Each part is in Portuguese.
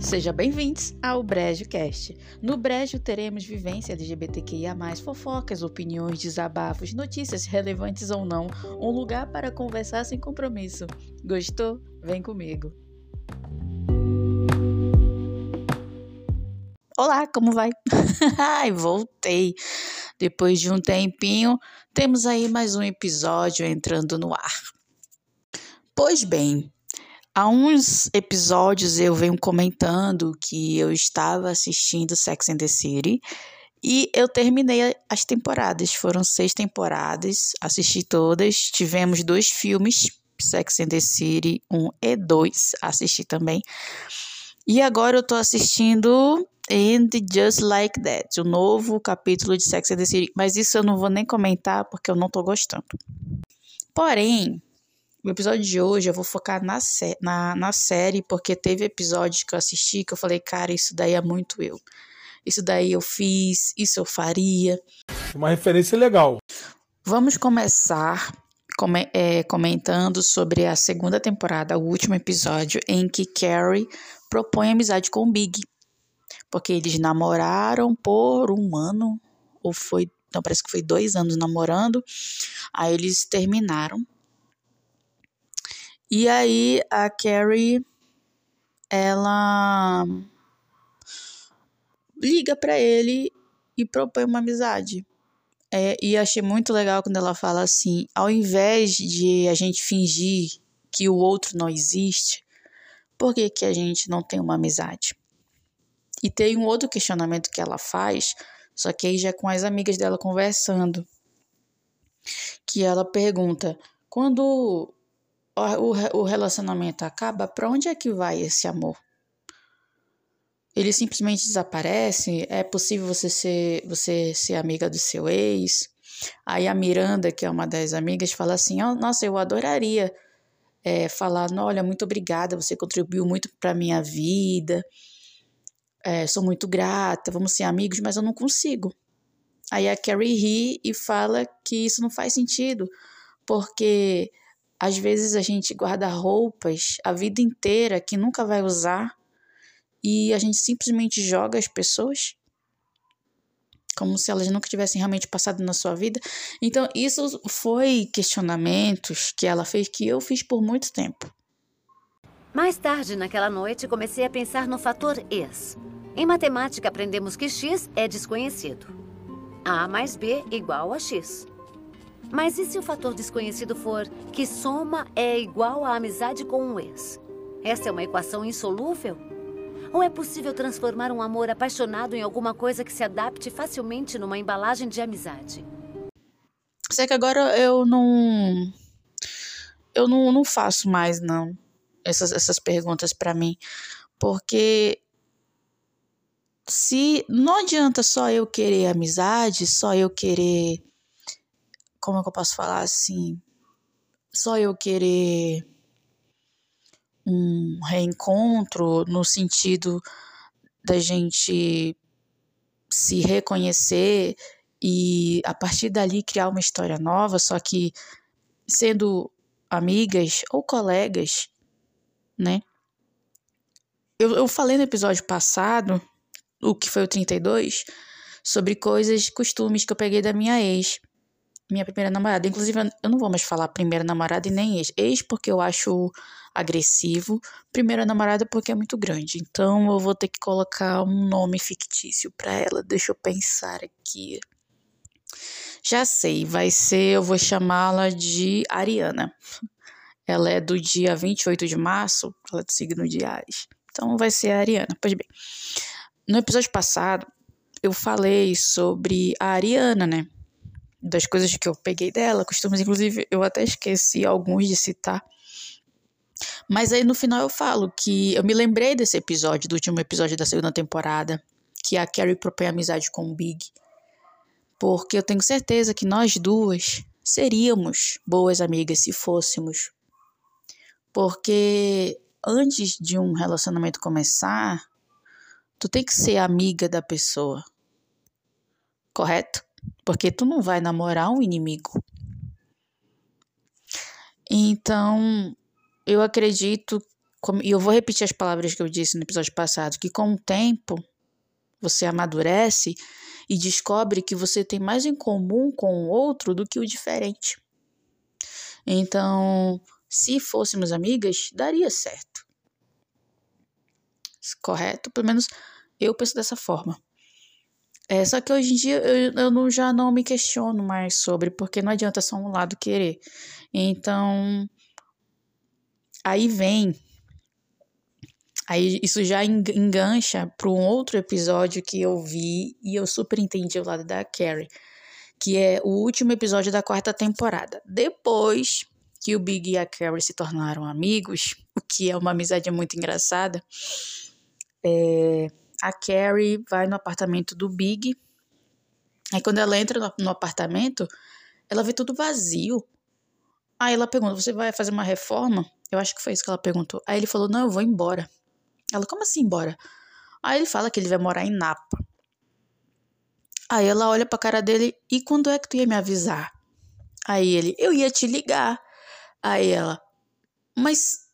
Sejam bem-vindos ao Brejo Cast. No Brejo teremos vivência LGBTQIA+, fofocas, opiniões, desabafos, notícias relevantes ou não, um lugar para conversar sem compromisso. Gostou? Vem comigo. Olá, como vai? Ai, voltei. Depois de um tempinho, temos aí mais um episódio entrando no ar. Pois bem, Há uns episódios eu venho comentando que eu estava assistindo Sex and the City e eu terminei as temporadas. Foram seis temporadas, assisti todas. Tivemos dois filmes, Sex and the City 1 e 2, assisti também. E agora eu tô assistindo And Just Like That, o novo capítulo de Sex and the City. Mas isso eu não vou nem comentar porque eu não tô gostando. Porém, no episódio de hoje eu vou focar na, sé na, na série, porque teve episódios que eu assisti que eu falei, cara, isso daí é muito eu. Isso daí eu fiz, isso eu faria. Uma referência legal. Vamos começar come é, comentando sobre a segunda temporada, o último episódio, em que Carrie propõe amizade com o Big. Porque eles namoraram por um ano, ou foi. Não, parece que foi dois anos namorando. Aí eles terminaram. E aí a Carrie ela liga para ele e propõe uma amizade. É, e achei muito legal quando ela fala assim: ao invés de a gente fingir que o outro não existe, por que, que a gente não tem uma amizade? E tem um outro questionamento que ela faz, só que aí já é com as amigas dela conversando, que ela pergunta: quando o, o relacionamento acaba, para onde é que vai esse amor? Ele simplesmente desaparece? É possível você ser, você ser amiga do seu ex? Aí a Miranda, que é uma das amigas, fala assim: oh, Nossa, eu adoraria é, falar, olha, muito obrigada, você contribuiu muito para minha vida, é, sou muito grata, vamos ser amigos, mas eu não consigo. Aí a Carrie ri e fala que isso não faz sentido, porque às vezes a gente guarda roupas a vida inteira que nunca vai usar e a gente simplesmente joga as pessoas como se elas nunca tivessem realmente passado na sua vida. Então, isso foi questionamentos que ela fez que eu fiz por muito tempo. Mais tarde naquela noite, comecei a pensar no fator ex. Em matemática, aprendemos que x é desconhecido. A mais B igual a x. Mas e se o fator desconhecido for que soma é igual à amizade com um ex? Essa é uma equação insolúvel? Ou é possível transformar um amor apaixonado em alguma coisa que se adapte facilmente numa embalagem de amizade? Sei que agora eu não. Eu não, não faço mais, não, essas, essas perguntas para mim. Porque se não adianta só eu querer amizade, só eu querer como é que eu posso falar assim? Só eu querer um reencontro no sentido da gente se reconhecer e a partir dali criar uma história nova, só que sendo amigas ou colegas, né? Eu, eu falei no episódio passado, o que foi o 32, sobre coisas, costumes que eu peguei da minha ex minha primeira namorada. Inclusive, eu não vou mais falar primeira namorada e nem ex. Ex porque eu acho agressivo, primeira namorada porque é muito grande. Então eu vou ter que colocar um nome fictício para ela. Deixa eu pensar aqui. Já sei, vai ser, eu vou chamá-la de Ariana. Ela é do dia 28 de março, ela é do signo de Ares. Então vai ser a Ariana. Pois bem, no episódio passado eu falei sobre a Ariana, né? Das coisas que eu peguei dela, costumes, inclusive eu até esqueci alguns de citar. Mas aí no final eu falo que eu me lembrei desse episódio, do último episódio da segunda temporada, que a Carrie propõe amizade com o Big. Porque eu tenho certeza que nós duas seríamos boas amigas se fôssemos. Porque antes de um relacionamento começar, tu tem que ser amiga da pessoa. Correto? Porque tu não vai namorar um inimigo. Então, eu acredito e eu vou repetir as palavras que eu disse no episódio passado, que com o tempo você amadurece e descobre que você tem mais em comum com o outro do que o diferente. Então, se fôssemos amigas, daria certo. Correto? Pelo menos eu penso dessa forma. É, só que hoje em dia eu, eu não, já não me questiono mais sobre, porque não adianta só um lado querer. Então, aí vem Aí isso já engancha para um outro episódio que eu vi e eu super entendi o lado da Carrie, que é o último episódio da quarta temporada. Depois que o Big e a Carrie se tornaram amigos, o que é uma amizade muito engraçada, é, a Carrie vai no apartamento do Big. Aí quando ela entra no, apartamento, ela vê tudo vazio. Aí ela pergunta: Você vai fazer uma reforma? Eu acho que foi isso que ela perguntou. Aí ele falou: Não, eu vou embora. Ela, como assim embora? Aí ele fala que ele vai morar em Napa. Aí ela olha pra cara dele, e quando é que tu ia me avisar? Aí ele, eu ia te ligar. Aí ela, mas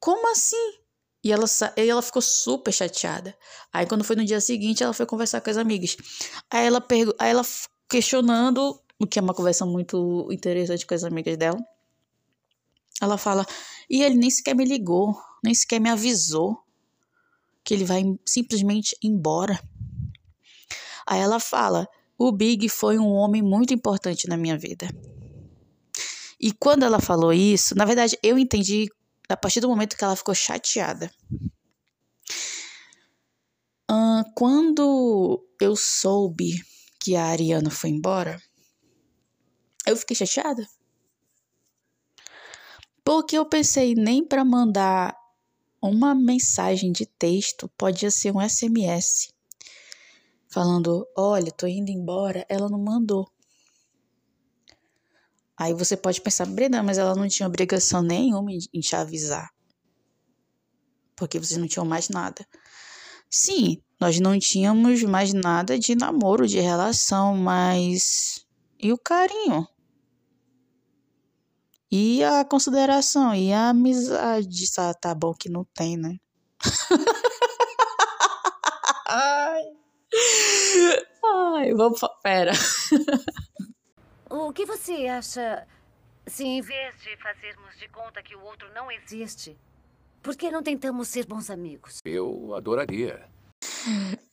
como assim? E ela, e ela ficou super chateada. Aí quando foi no dia seguinte, ela foi conversar com as amigas. Aí ela, aí ela questionando, o que é uma conversa muito interessante com as amigas dela. Ela fala, e ele nem sequer me ligou, nem sequer me avisou que ele vai simplesmente embora. Aí ela fala: o Big foi um homem muito importante na minha vida. E quando ela falou isso, na verdade eu entendi a partir do momento que ela ficou chateada. Uh, quando eu soube que a Ariana foi embora, eu fiquei chateada. Porque eu pensei nem para mandar uma mensagem de texto, podia ser um SMS, falando: Olha, tô indo embora. Ela não mandou. Aí você pode pensar, Brenda, mas ela não tinha obrigação nenhuma em te avisar. Porque vocês não tinham mais nada. Sim, nós não tínhamos mais nada de namoro, de relação, mas. E o carinho? E a consideração e a amizade. Ah, tá bom que não tem, né? Ai. Ai, vamos. Pera. O que você acha se, em vez de fazermos de conta que o outro não existe, por que não tentamos ser bons amigos? Eu adoraria.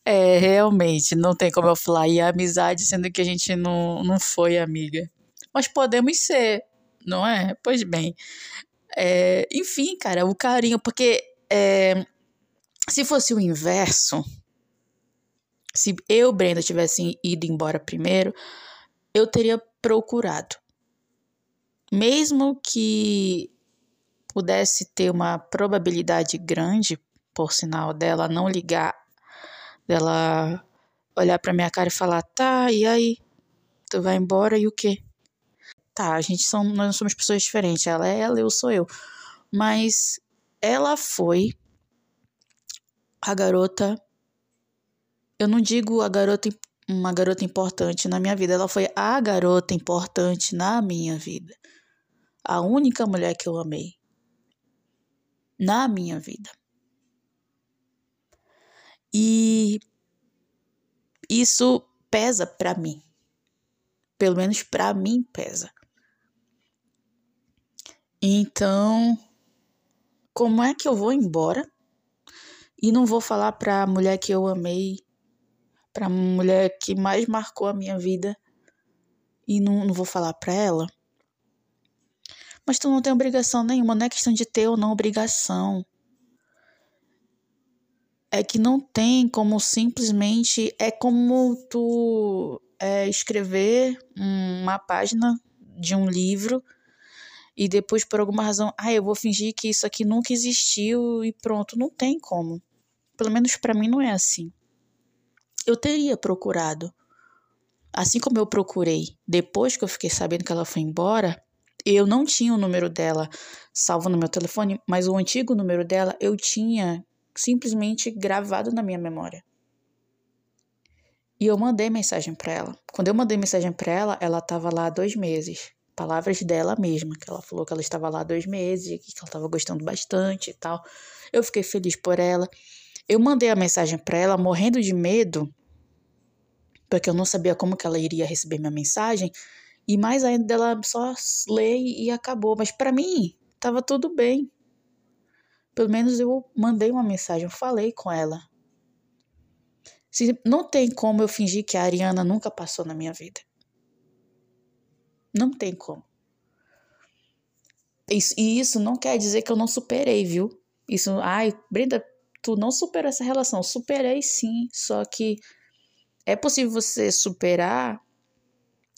É, realmente, não tem como eu falar e a amizade, sendo que a gente não, não foi amiga. Mas podemos ser não é? Pois bem. É, enfim, cara, o carinho, porque é, se fosse o inverso, se eu, Brenda, tivesse ido embora primeiro, eu teria procurado. Mesmo que pudesse ter uma probabilidade grande, por sinal, dela não ligar, dela olhar pra minha cara e falar: tá, e aí? Tu vai embora e o quê? tá, a gente são, nós somos pessoas diferentes, ela é ela, eu sou eu. Mas ela foi a garota eu não digo a garota uma garota importante na minha vida, ela foi a garota importante na minha vida. A única mulher que eu amei na minha vida. E isso pesa para mim. Pelo menos para mim pesa. Então, como é que eu vou embora e não vou falar para a mulher que eu amei, para a mulher que mais marcou a minha vida e não, não vou falar para ela? Mas tu não tem obrigação nenhuma, não é questão de ter ou não obrigação. É que não tem como simplesmente. É como tu é, escrever uma página de um livro e depois por alguma razão, ah, eu vou fingir que isso aqui nunca existiu e pronto, não tem como. Pelo menos para mim não é assim. Eu teria procurado. Assim como eu procurei depois que eu fiquei sabendo que ela foi embora, eu não tinha o número dela salvo no meu telefone, mas o antigo número dela eu tinha simplesmente gravado na minha memória. E eu mandei mensagem para ela. Quando eu mandei mensagem para ela, ela estava lá há dois meses Palavras dela mesma, que ela falou que ela estava lá dois meses, que ela estava gostando bastante e tal. Eu fiquei feliz por ela. Eu mandei a mensagem para ela morrendo de medo, porque eu não sabia como que ela iria receber minha mensagem, e mais ainda ela só lê e acabou. Mas para mim, tava tudo bem. Pelo menos eu mandei uma mensagem, eu falei com ela. Se, não tem como eu fingir que a Ariana nunca passou na minha vida. Não tem como. Isso, e isso não quer dizer que eu não superei, viu? Isso, ai, Brenda, tu não superou essa relação. Superei sim, só que é possível você superar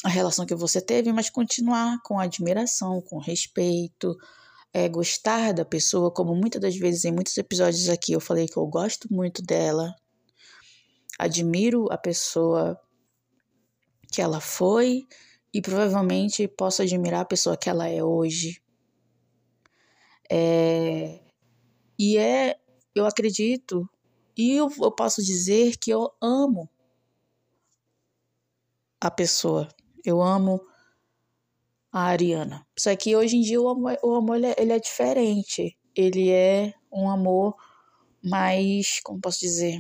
a relação que você teve, mas continuar com admiração, com respeito, é, gostar da pessoa, como muitas das vezes em muitos episódios aqui eu falei que eu gosto muito dela, admiro a pessoa que ela foi e provavelmente posso admirar a pessoa que ela é hoje. É, e é, eu acredito, e eu, eu posso dizer que eu amo a pessoa. Eu amo a Ariana. Só que hoje em dia o amor, o amor ele é, ele é diferente. Ele é um amor mais, como posso dizer?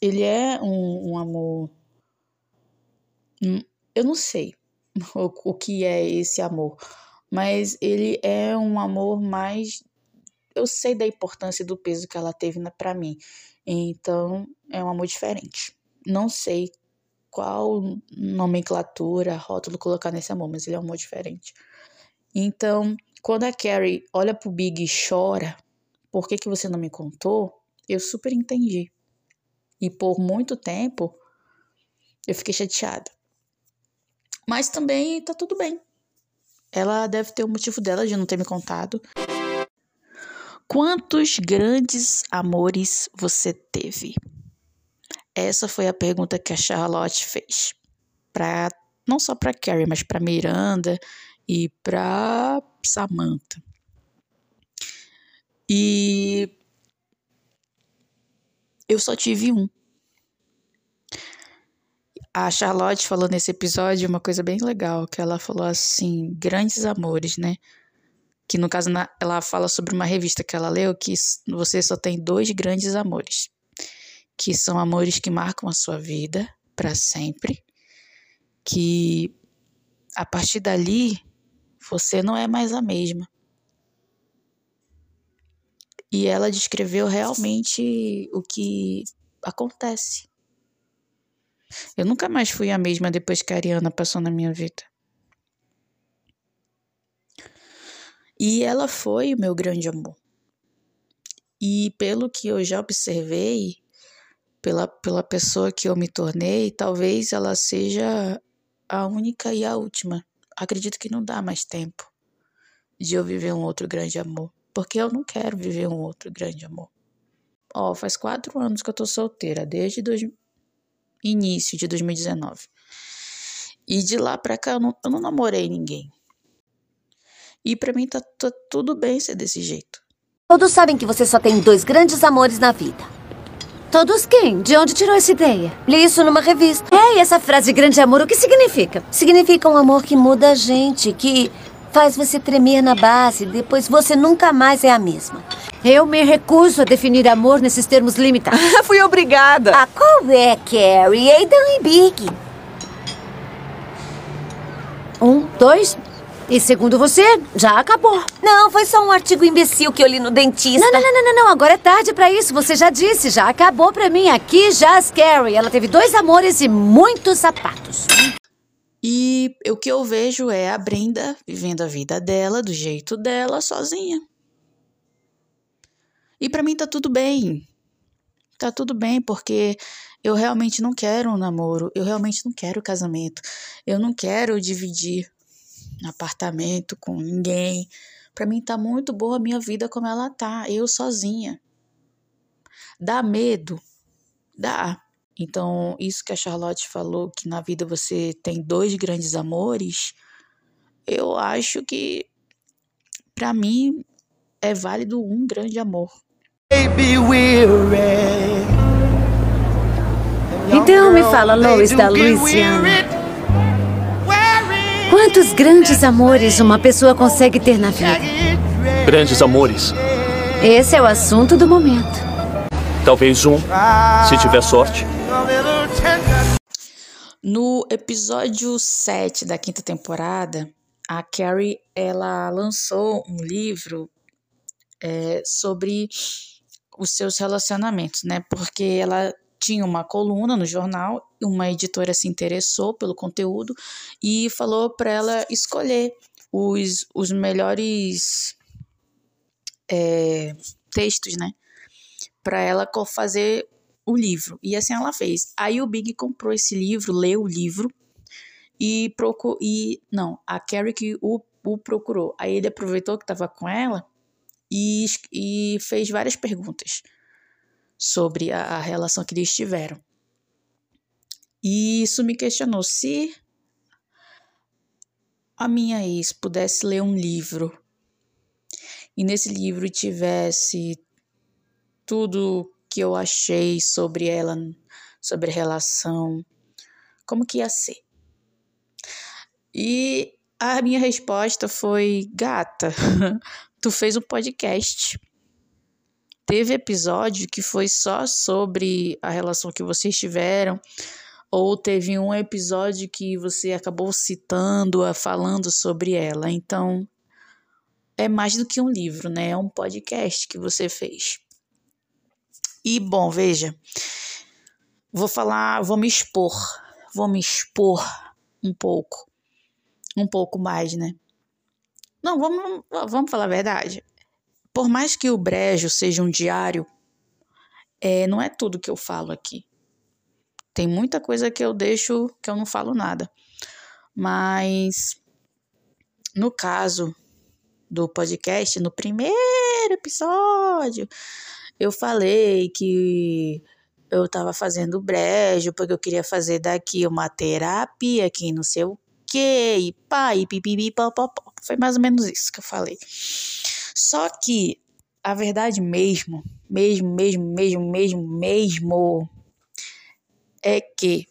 Ele é um, um amor. Hum, eu não sei o, o que é esse amor, mas ele é um amor mais. Eu sei da importância do peso que ela teve para mim. Então, é um amor diferente. Não sei qual nomenclatura, rótulo colocar nesse amor, mas ele é um amor diferente. Então, quando a Carrie olha pro Big e chora, por que, que você não me contou? Eu super entendi. E por muito tempo eu fiquei chateada. Mas também tá tudo bem. Ela deve ter o um motivo dela de não ter me contado. Quantos grandes amores você teve? Essa foi a pergunta que a Charlotte fez. Pra, não só para Carrie, mas para Miranda e para Samantha. E eu só tive um. A Charlotte falou nesse episódio uma coisa bem legal, que ela falou assim, grandes amores, né? Que no caso ela fala sobre uma revista que ela leu que você só tem dois grandes amores que são amores que marcam a sua vida para sempre, que a partir dali você não é mais a mesma. E ela descreveu realmente o que acontece. Eu nunca mais fui a mesma depois que a Ariana passou na minha vida. E ela foi o meu grande amor. E pelo que eu já observei, pela, pela pessoa que eu me tornei, talvez ela seja a única e a última. Acredito que não dá mais tempo de eu viver um outro grande amor. Porque eu não quero viver um outro grande amor. Ó, oh, faz quatro anos que eu tô solteira, desde dois, início de 2019. E de lá pra cá eu não, eu não namorei ninguém. E pra mim tá, tá tudo bem ser desse jeito. Todos sabem que você só tem dois grandes amores na vida. Todos quem? De onde tirou essa ideia? Li isso numa revista. É, e essa frase grande amor, o que significa? Significa um amor que muda a gente, que faz você tremer na base, depois você nunca mais é a mesma. Eu me recuso a definir amor nesses termos limitados. Fui obrigada. Ah, qual é, Carrie? Aidan e Big. Um, dois, e segundo você, já acabou. Não, foi só um artigo imbecil que eu li no dentista. Não, não, não, não, não. Agora é tarde para isso. Você já disse, já acabou para mim. Aqui já Carrie. Ela teve dois amores e muitos sapatos. E o que eu vejo é a Brenda vivendo a vida dela, do jeito dela, sozinha. E para mim tá tudo bem. Tá tudo bem, porque eu realmente não quero um namoro, eu realmente não quero casamento, eu não quero dividir apartamento com ninguém. Para mim tá muito boa a minha vida como ela tá, eu sozinha. Dá medo? Dá. Então, isso que a Charlotte falou, que na vida você tem dois grandes amores, eu acho que para mim é válido um grande amor. Então me fala, Lois da Louisiana. Quantos grandes amores uma pessoa consegue ter na vida? Grandes amores. Esse é o assunto do momento. Talvez um, se tiver sorte. No episódio 7 da quinta temporada, a Carrie ela lançou um livro é, sobre os seus relacionamentos, né? Porque ela tinha uma coluna no jornal, uma editora se interessou pelo conteúdo e falou para ela escolher os, os melhores é, textos, né? Para ela fazer o livro. E assim ela fez. Aí o Big comprou esse livro, leu o livro e procurou. E, não, a Carrie que o, o procurou. Aí ele aproveitou que estava com ela e, e fez várias perguntas sobre a, a relação que eles tiveram. E isso me questionou se a minha ex pudesse ler um livro e nesse livro tivesse tudo que eu achei sobre ela, sobre a relação, como que ia ser? E a minha resposta foi: gata, tu fez um podcast. Teve episódio que foi só sobre a relação que vocês tiveram, ou teve um episódio que você acabou citando, falando sobre ela. Então, é mais do que um livro, né? É um podcast que você fez. E, bom, veja, vou falar, vou me expor, vou me expor um pouco, um pouco mais, né? Não, vamos, vamos falar a verdade. Por mais que o Brejo seja um diário, é, não é tudo que eu falo aqui. Tem muita coisa que eu deixo que eu não falo nada. Mas no caso do podcast, no primeiro episódio, eu falei que eu estava fazendo brejo porque eu queria fazer daqui uma terapia aqui não sei o que e pá, e pipipi, pó. Foi mais ou menos isso que eu falei. Só que a verdade mesmo, mesmo, mesmo, mesmo, mesmo, mesmo, é que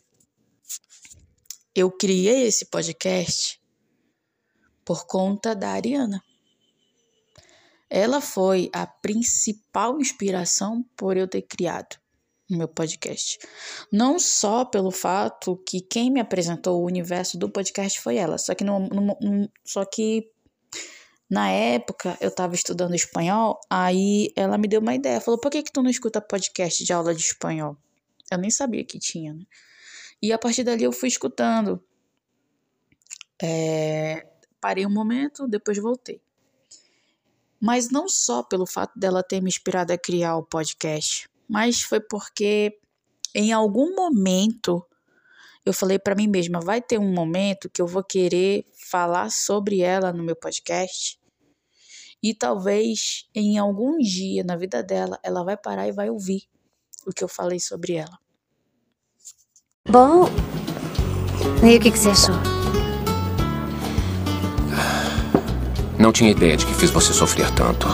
eu criei esse podcast por conta da Ariana. Ela foi a principal inspiração por eu ter criado o meu podcast. Não só pelo fato que quem me apresentou o universo do podcast foi ela, só que, no, no, no só que na época eu estava estudando espanhol, aí ela me deu uma ideia, falou: por que, que tu não escuta podcast de aula de espanhol? Eu nem sabia que tinha, né? E a partir dali eu fui escutando. É, parei um momento, depois voltei. Mas não só pelo fato dela ter me inspirado a criar o podcast, mas foi porque em algum momento eu falei para mim mesma, vai ter um momento que eu vou querer falar sobre ela no meu podcast. E talvez em algum dia na vida dela, ela vai parar e vai ouvir o que eu falei sobre ela. Bom, e o que, que você achou? Não tinha ideia de que fiz você sofrer tanto.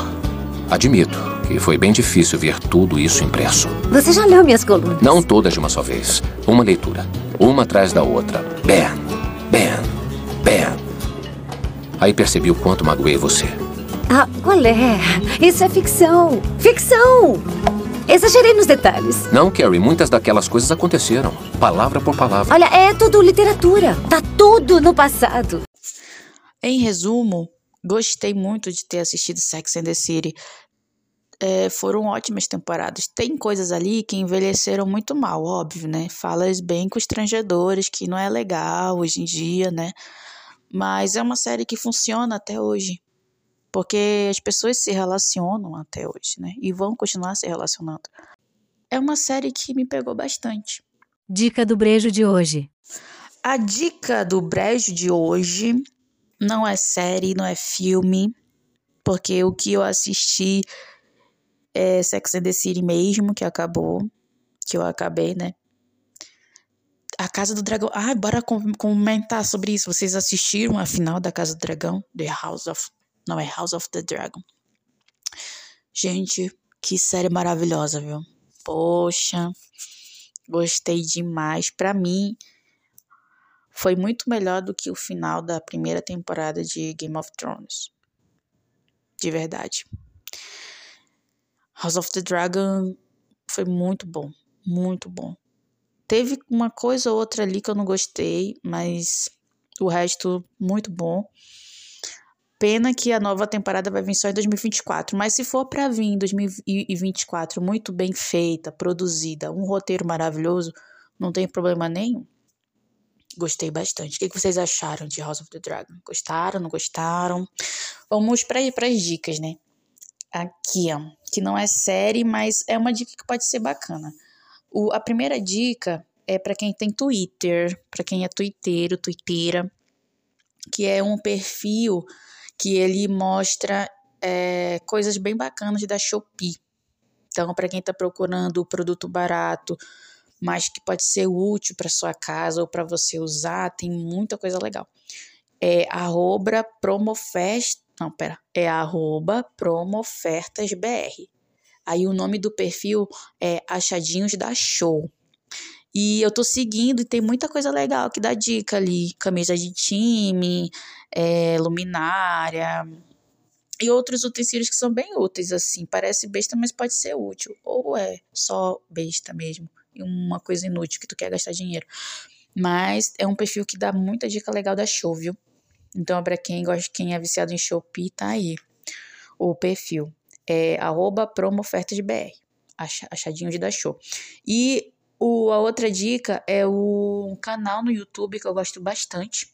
Admito que foi bem difícil ver tudo isso impresso. Você já leu minhas colunas? Não todas de uma só vez. Uma leitura. Uma atrás da outra. Ben, Ben, Ben. Aí percebi o quanto magoei você. Ah, qual é? Isso é ficção. Ficção! Exagerei nos detalhes. Não, Carrie, muitas daquelas coisas aconteceram. Palavra por palavra. Olha, é tudo literatura. Tá tudo no passado. Em resumo, Gostei muito de ter assistido Sex and the City. É, foram ótimas temporadas. Tem coisas ali que envelheceram muito mal, óbvio, né? Falas bem constrangedoras, que não é legal hoje em dia, né? Mas é uma série que funciona até hoje. Porque as pessoas se relacionam até hoje, né? E vão continuar se relacionando. É uma série que me pegou bastante. Dica do brejo de hoje. A dica do brejo de hoje não é série, não é filme, porque o que eu assisti é Sex and the City mesmo, que acabou, que eu acabei, né? A Casa do Dragão. Ai, bora comentar sobre isso. Vocês assistiram a final da Casa do Dragão? The House of. Não, é House of the Dragon. Gente, que série maravilhosa, viu? Poxa, gostei demais. Pra mim, foi muito melhor do que o final da primeira temporada de Game of Thrones. De verdade. House of the Dragon foi muito bom, muito bom. Teve uma coisa ou outra ali que eu não gostei, mas o resto muito bom. Pena que a nova temporada vai vir só em 2024, mas se for para vir em 2024 muito bem feita, produzida, um roteiro maravilhoso, não tem problema nenhum. Gostei bastante. O que vocês acharam de House of the Dragon? Gostaram, não gostaram? Vamos para as dicas, né? Aqui, ó, que não é série, mas é uma dica que pode ser bacana. O, a primeira dica é para quem tem Twitter, para quem é twitteiro, twitteira, que é um perfil que ele mostra é, coisas bem bacanas da Shopee. Então, para quem está procurando o produto barato, mas que pode ser útil para sua casa ou para você usar, tem muita coisa legal. É arroba promofest, não, pera, é arroba promofertasbr. Aí o nome do perfil é Achadinhos da Show. E eu tô seguindo e tem muita coisa legal que dá dica ali. Camisa de time, é, luminária e outros utensílios que são bem úteis, assim. Parece besta, mas pode ser útil. Ou é só besta mesmo. E uma coisa inútil que tu quer gastar dinheiro. Mas é um perfil que dá muita dica legal da show, viu? Então, para quem gosta, quem é viciado em Shopee, tá aí o perfil. É arroba promofertasbr, achadinhos da show. E o, a outra dica é o canal no YouTube que eu gosto bastante,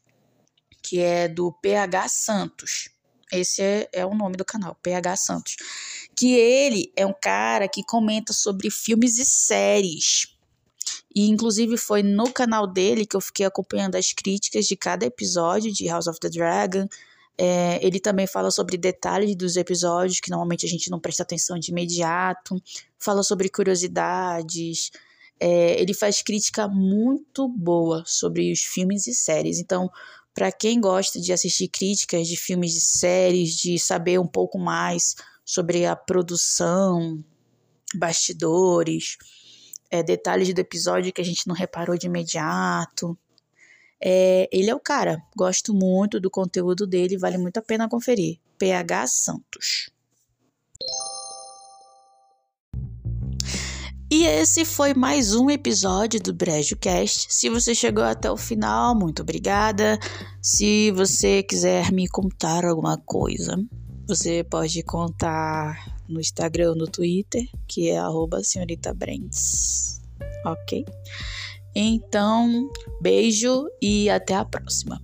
que é do PH Santos. Esse é, é o nome do canal, PH Santos. Que ele é um cara que comenta sobre filmes e séries. E inclusive foi no canal dele que eu fiquei acompanhando as críticas de cada episódio de House of the Dragon. É, ele também fala sobre detalhes dos episódios que normalmente a gente não presta atenção de imediato. Fala sobre curiosidades, é, ele faz crítica muito boa sobre os filmes e séries. Então, para quem gosta de assistir críticas de filmes e séries, de saber um pouco mais sobre a produção, bastidores, é, detalhes do episódio que a gente não reparou de imediato. É, ele é o cara. Gosto muito do conteúdo dele, vale muito a pena conferir. PH Santos. E esse foi mais um episódio do Brejo Cast. Se você chegou até o final, muito obrigada. Se você quiser me contar alguma coisa, você pode contar no Instagram ou no Twitter, que é senhoritabrentes. Ok? Então, beijo e até a próxima.